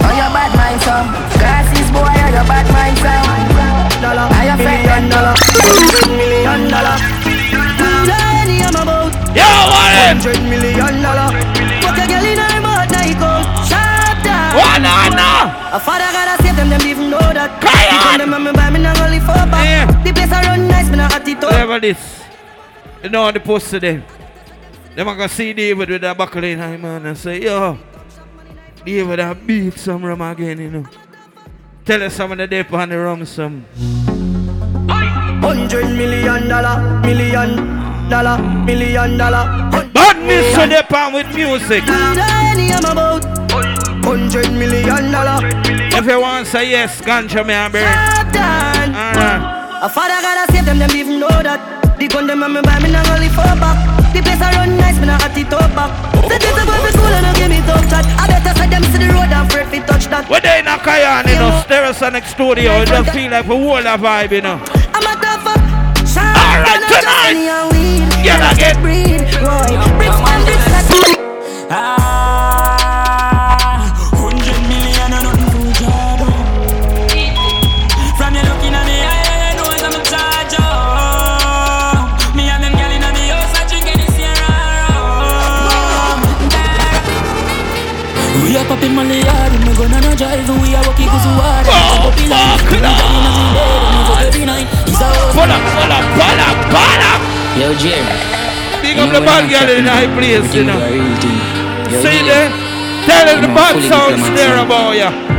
Oh, your bad mind, so Glasses, boy, oh, your bad mind, so Dollar, I your friend, dollar. Million dollar. Tiny, I'm about Yo, Warren Hundred million dollar. Fuck a girl in her butt, now you go Shut down. One on now. A father gotta save them, them even know that. Cry Because on. them and me buy me not only for back The place I run nice, me not hot it up. Whatever this. You know the pussy them. Them are gonna see David with that buckle in him man and say, yo, David I beat some rum again, you know. Tell us some of the dip on the rum some. Hundred million dollar Million dollar Million dollar Badness to the pan with music. Tiny, I'm about Hundred million dollar If you want say yes, ganja me and burn. Shut down Alright. A father gotta save them, them even know that The gun them and me buy me not only for back The place I run nice, me not hot it up back. Say this about me cool and don't give me tough chat. I better say them see the road and afraid fi touch that. We're there in a Cayenne, you know, Stereosonic Studio. It just feel like a whole of vibe, you know. I'm a tough up. Alright, tonight. Yeah, I get breed Roy. Bricks man, bricks Jerry Big up the bad girl in the high place, you know. See there? Tell them the bad sounds there about ya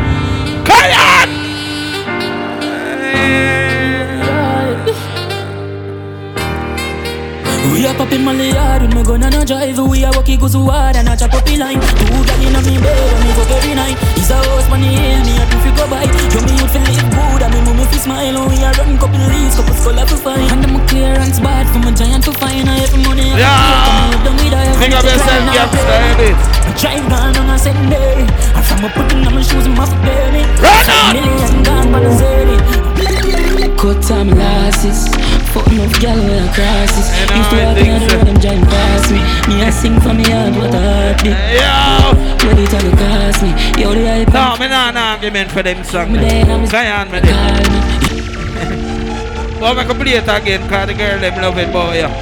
We are popping Molly hard, we gonna no drive, we are walking we are and I chop up line. Two girl in a me bed, and me fuck every night It's a house money, hail me, I think we go by. Yo, me youth feel live good, and me me fi smile we are run couple leaves, couple skull to find. And I'm clearance bad, from a giant to fine I have money, Yeah. Think of yourself, gangster, edit Drive down on a Sunday. And from a putting on my shoes and my baby. Run on! Million gone by the zany Cut time losses Fucking up gal with a crosses Used to walk in the road them giant past me. Me I sing for me heart what a heartbeat Yo! What it all cost me Yo the hype No, me not an argument for them song Me there, I'm Go on, me. There But I can play it again Cause the girl them love it, boy yeah.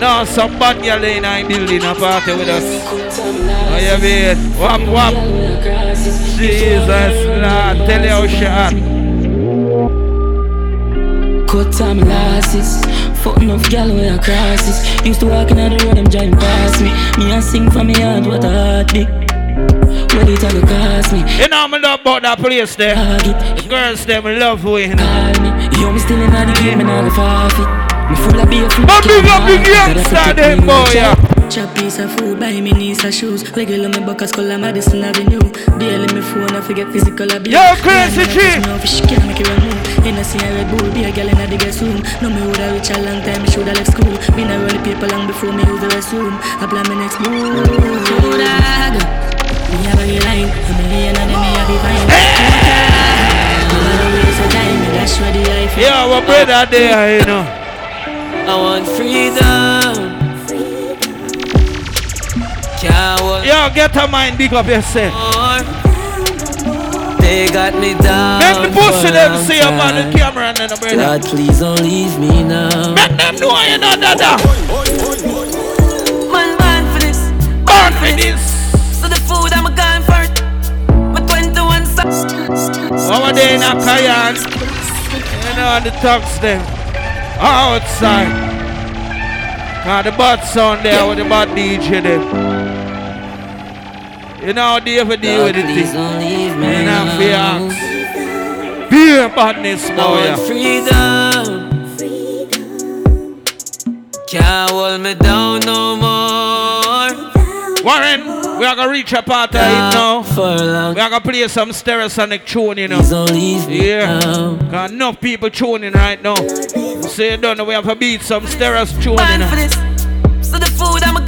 No, some bad girl in our building a party with us. Oh yeah, wait Wham, wham. Jesus, Lord Tell you how she Cut time losses Fucking up gal with a crosses Used to walk in the road them giant past me. Me I sing for me heart what a heartbeat What it all cost me. You know me love about that place there. Girls them love we you know Yo, me still in the game and all the forfeit. Me full of beer from But big up the gangster them boy yeah Chop piece of food, buy me knees and shoes. Regular me buckets, color Madison Avenue. Daily me phone, I forget physical abuse. Yo, crazy chick. No fish can't make it remove. In a see a Red Bull, be a girl in the guest room. No me woulda reach a long time, me shoulda left school. Been a roll the paper long before me use the restroom. I plan my next move. Dog. Me have a line, a million and then me have a fine. Never waste a time, me dash where the life. Yo, our brother there, you know I want freedom. Can't Yo, get a mind, big up yourself They got me down. Make the pussy for a them long see up on the camera and then the brother God, please don't leave me now. Make them know you know that uh. Man, born for this. Born for this. So the food I'm gone for it. My 21 son. Over there in a kayak You know the talks them Outside Cause the bad sound there with the bad DJ them You know how they ever deal with the thing You know ask Beer badness I boy want freedom. Can't hold me down no more. Warren, we are gonna reach a part of it now. We are gonna play some stereosonic tune, you know. Yeah. Cause enough people tuning right now. So you don't know we have to beat some stereos tune, you know. So the food I'm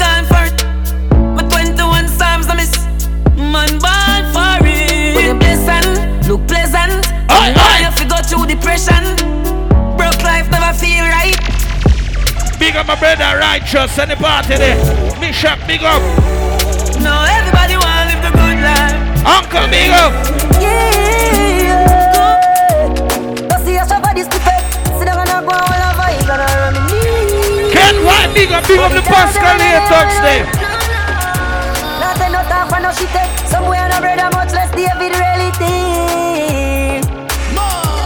Man, born for it. When you blessing, look pleasant. Aye, Why you go through depression? Broke life never feel right. Big up my brother Righteous and the party there. Bishop, big up. No, everybody wanna live the good life. Uncle, big up. Ken Vibe, big up, big up the Pascal here, touch there. Nothing no no shit eh. Somewhere no brother much less David really think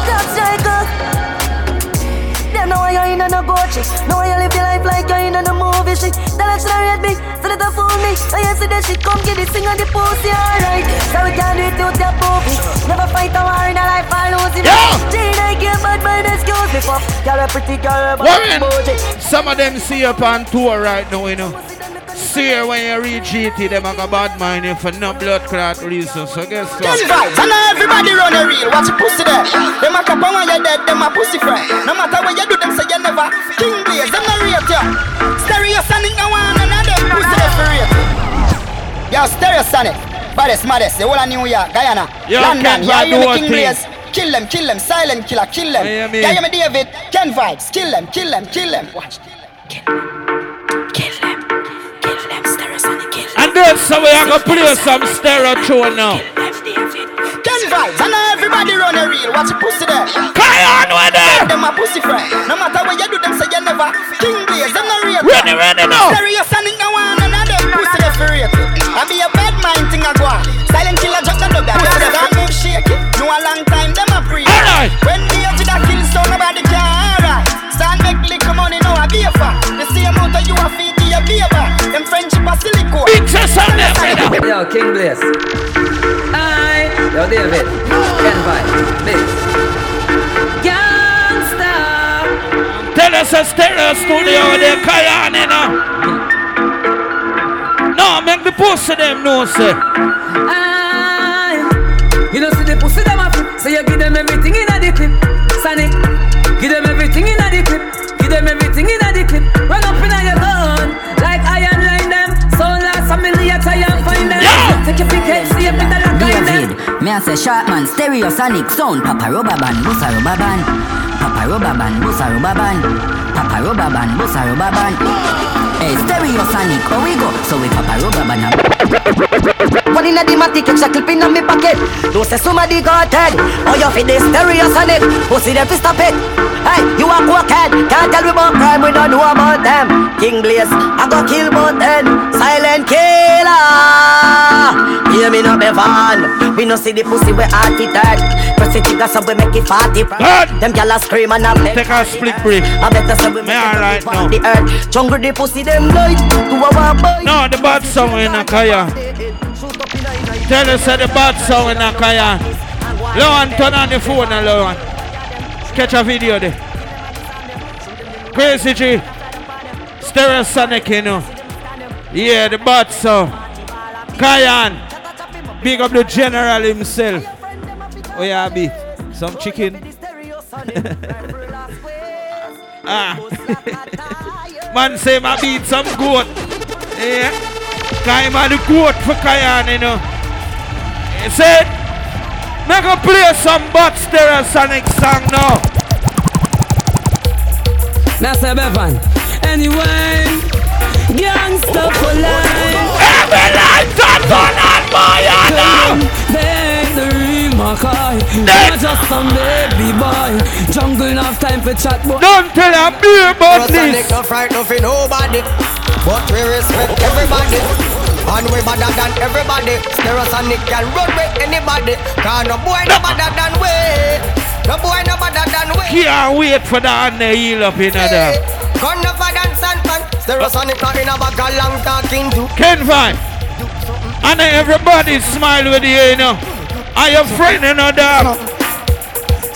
That's Jacob Them know why you in a no chick Know why you live your life like you're in a no movie shit That actually rate me, so that fool me. I see that shit come get it, sing on the pussy alright. So we can do it with your poopy Never fight a war in a life or lose it. Gene I give bad mind excuse me for Girl a pretty girl but Warren, bougie. some of them see up on tour right now, you know. See when you reach GT, them have a bad mind you for no blood clot reason. So guess what? vibes, and now everybody run a real. Watch your pussy there. Them a cap when you're dead, them a pussy friend. No matter what you do, them say you never. King Blaze, them not rate you. Stereosonic no one, and them pussy there for rate. Yo, Stereosonic. Baddest, maddest, the whole of New York, Guyana, Yo, London. Yeah, you me King. Blaze. Kill them, kill them, silent killer, kill them. Yeah, me. David, Ken Vibes, kill them, kill them, kill them. Watch. And then date somewhere, I can play some stereo tune now. Ken Vibes, I know everybody run a reel. Watch your pussy there. Carry on with them. Them a pussy friend. No matter what you do, them say you never. King Blaze, them not real. Ready, ready now. Serious, I need no one and I pussy there for real. I be a bad mind thing I go on. Silent killer drop the dub. Pussy there. Don't shake it. No a long time, them a pre. Alright. When the edge to that kill, so nobody care. Alright. Stand back, lick money, now. I be a fan. The same amount that you a feed flavor. Them friendship silicone. Big chest on them. Yo, King Blaze. Hi. Yo, David. Ken Vibe. Big. Gangsta. Tell us a stereo studio they call on, you know. No, make the post of them know, sir. Me a say sharp man, stereo sonic sound, Papa rubber band, bossa rubber band, Papa rubber band, bossa rubber band, Papa rubber band, bossa rubber band. Hey, stereo sonic, we go? So we Papa rubber band. One in a dimatic, extra clip in me pocket. Don't say somebody got head. Oh, you fit this stereo sonic. Pussy them fi stop it. Hey, you a cokehead. Can't tell me about crime, we don't know about them. King Blaze, I go kill both them. Silent killer. Hear me no be van. We no see the pussy we heart it hurt. Press it trigger so we make it fatty. Them gyal a scream and a play. Take a split break. I better say we make it alright on the earth. Jungle the pussy them light. To a walk boy. No, the bad song in Nakaya. Tell us that the bad song in Nakaya. Lowan, turn on the phone now, Lowan. Catch a video there. Crazy G. Stereo Sonic, you know. Yeah, the bad song. Cayenne. Big up the general himself. Oh yeah, be some chicken. ah. Man say my beat some goat. Yeah. Cayenne man the goat for Cayenne, you know. He said, make a play some bad stereo sonic song now. Master Bevan. Anyway, gangsta for life. Every life that's on on fire now. They the real Mackay. Not just some baby boy. Jungle enough time for chat, but don't tell a beer about this. No fright, no for nobody, but we respect everybody. And we better than everybody. Stereosonic can run with anybody. Cause no boy no better than we. No boy no better than we. Can't wait for that and the heal up in there. Gun no for dance and fun. Stereosonic not in a bag long talking to. Ken Van. And everybody smile with you, you know. Are your friend, you know, dog?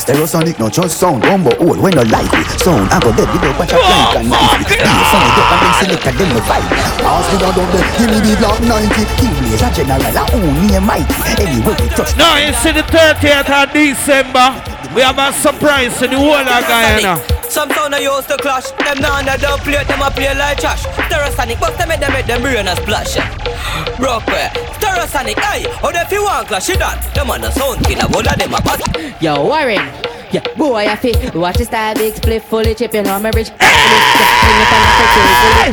Stereosonic no just sound Rumble old when no like it Sound I go dead with oh, the watch a plank and knife it. Be funny up and then select a them vibe. Pass me down there Give me the black 90 King Blaze a general a own me mighty Anyway we touch Now you see the 30th of December We have a surprise to the whole of Guyana Some sound I used to clash. Them now they don't play, them a play like trash. Stereosonic, but them make them make them brain a splash. Brockway, Stereosonic, hey, oh, how they feel one clash, done? Them on the sound killer, all of them a bad. Yo, Warren. Yeah, boy, I feel watch the style big split fully chipping on my bridge.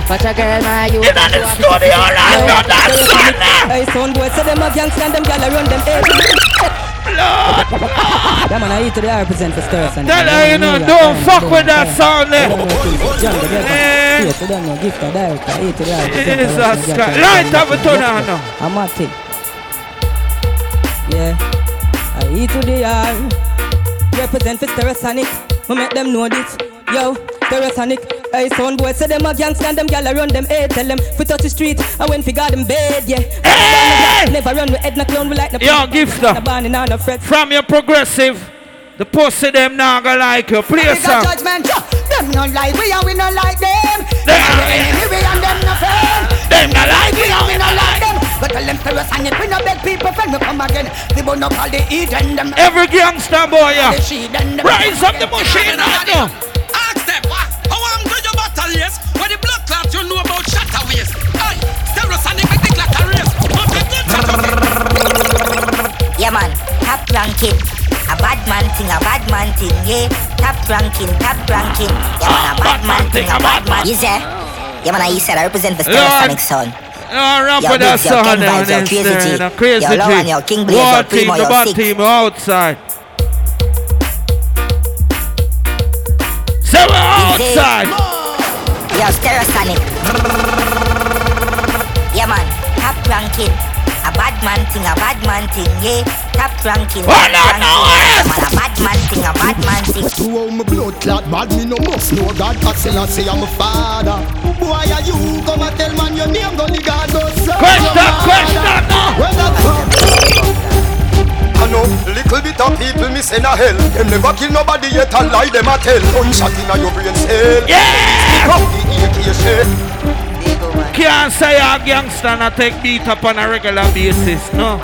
Watch a girl, my you. In the studio, right now, that's son. Hey, son, boy, say them a gangster and them gyal a run them. Yeah, man, I eat to the represent for Stereosonic. Tell her, you know, don't fuck with that sound there. Yes, them, no gift. I eat to the represent. Jesus Christ. Light up a turn on now. I'm at it. Yeah, I eat to the yard. Represent for Stereosonic. We make them know this. Yo, Stereosonic. Hey, son boy, say them a gangster and them gyal a run them head. Tell them fi touch the street. I went fi guard them bed. Yeah. Never run with head no clown. We like the Yo, gifter. From your progressive, the pussy them now go like you. Play We got song. judgment. Them no like we and we no like them. Them the enemy we and them no friend. Them no like we and we no like them. But tell them Stereosonic we no beg people friend me come again. They burn up all the Eden them. Every gangster boy, yeah. The she them. Rise up the machine now. Ask man, top ranking. A bad man thing, a bad man thing, yeah. Top ranking, top ranking. Yeah man, a ah, bad man thing, a bad man. You say? Yeah man, I said I represent the Stereosonic ah, son. No, rap Yo, with that song Vibes, yo, Crazy G. no crazy G. yo, King Blaze, yo, team, Primo, the yo, Six. team outside. Say outside. Yo, Stereosonic. Yeah man, top ranking. A bad man thing, a bad man thing, yeah. Top ranking. Oh, no, no, Man a bad man thing, a bad man thing. To how my blood clot bad, me no must know God. I say, I say I'm a father. Boy, are you come and tell man your name? Go the God go serve Question, your mother. question, no. Where the fuck? I know little bit of people me send a hell. Them never kill nobody yet a lie them a tell. Gunshot inna your brain cell. Yeah. Come the AK shell. Can't say a gangster and take beat up on a regular basis, no.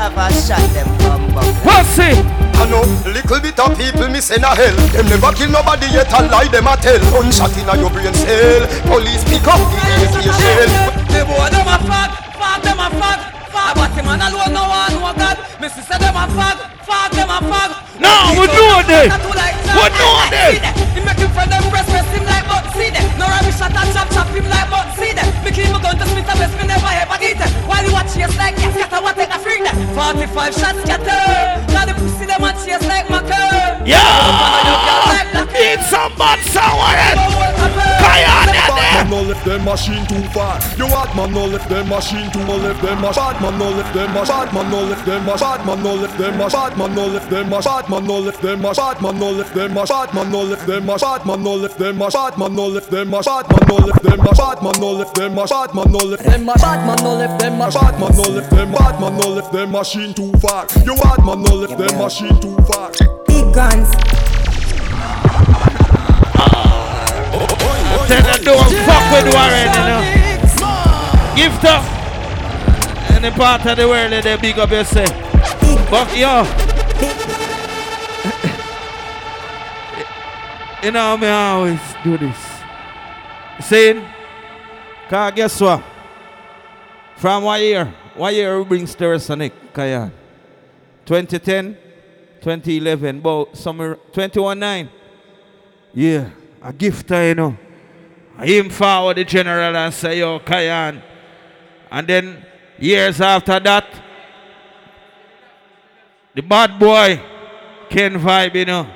Never shot them bumbo. Pussy. I know little bit of people me send a hell. Them never kill nobody yet a lie them a tell. Gunshot inna your brain cell. Police pick up the AK shell. The boy them a fag, fag them a fag, fag. But him man alone no one know God. Me sister them a fag, fag them a fag. No, we know this. We know this. He make him friend them breast press him like but see them. No rubbish shot and chop chop him like but see them. Me keep my gun to spit a best me never ever get it. While you watch chase like yes, scatter 45 shots scattered. Now the pussy them at chase like my curve. Yeah! need some bad sound, them machine too far. You hot man no left them machine too no left them mach. Bad man no left them mach. Bad man no left them mach. Bad man no left them mach. Bad man no left them mach. Bad man no left them mach. Bad man no left them mach. Bad man no left them mach. Bad man no left them mach. Bad man no left them mach. Bad man no left them mach. Bad man no left them mach. Bad man no left them mach. Bad man no left them mach. Bad man no left them. Bad man no left them machine too far. You hot man no left them machine too far. Big guns. Tell them don't fuck with Warren, you know. Gift up. Any part of the world they big up yourself. But yo. you know me always do this. Saying, cause guess what? From one year, one year we bring Stereosonic, Cayenne. 2010, 2011, about summer 21-9. Yeah, a gift, you know. Him forward the general and say, yo, Cayenne. And then years after that, the bad boy, Ken Vibe, you know.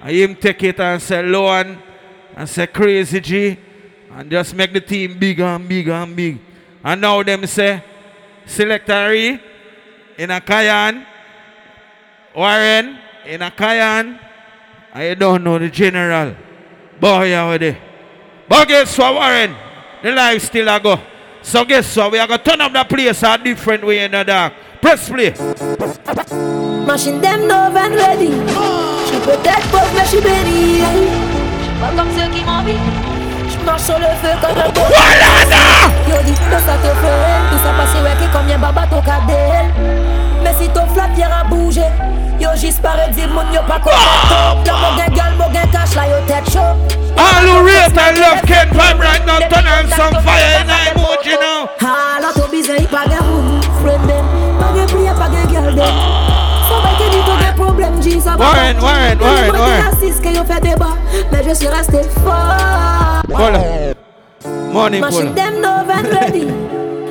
I him take it and say, Loan, and say, Crazy G, and just make the team bigger and bigger and big. And now them say, Selectary in a Cayenne, Warren in a Cayenne, I don't know the general. Boy, over there. But guess what, Warren? The life still a go. So guess what? We are going to turn up the place a different way in the dark. Press play. Machine them no van ready. She protect both mais she ready. Pas comme ceux qui m'envient. Je marche sur le feu comme un beau. Yo dit que ça te fait. Tout ça passé ouais qui combien baba ton cadel. Mè si ton flap yara bouje Yo jis pare di moun yo pa kontakto Yo mou gen gyal, mou gen kash la yo tet chou All who rape and love Ken Prime right now Turn on some fire in a emoji now Ha, ah, la to bize yi pa gen moun friend dem Pa gen priye, pa gen gyal dem Son bay ke di ah. to gen problem jis a pa Warren, Warren, Warren, Warren. Yo asis ke yo fe deba Mè je suis resté fort. Voilà. Morning, Machine them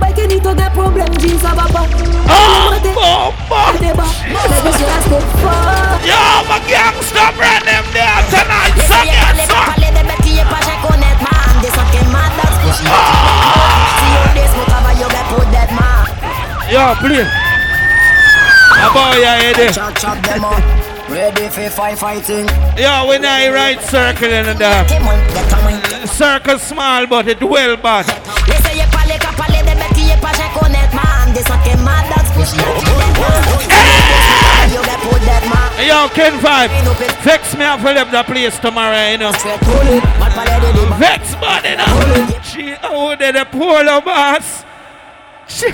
by Kenny to get problem jeans of a pop. Oh, fuck! Yo, my gangsta brand them there tonight. Suck it, suck it. Yo, play. About your head. Chop, chop them up. Ready for fight fighting. Yeah, when I right circle in the dark. Circle small, but it well bad. Yo get put dead man. Hey, Yo, Ken Vibe, vex me up for leave the place tomorrow, you know. Vex bad, you know. She, oh, they the polo boss. She,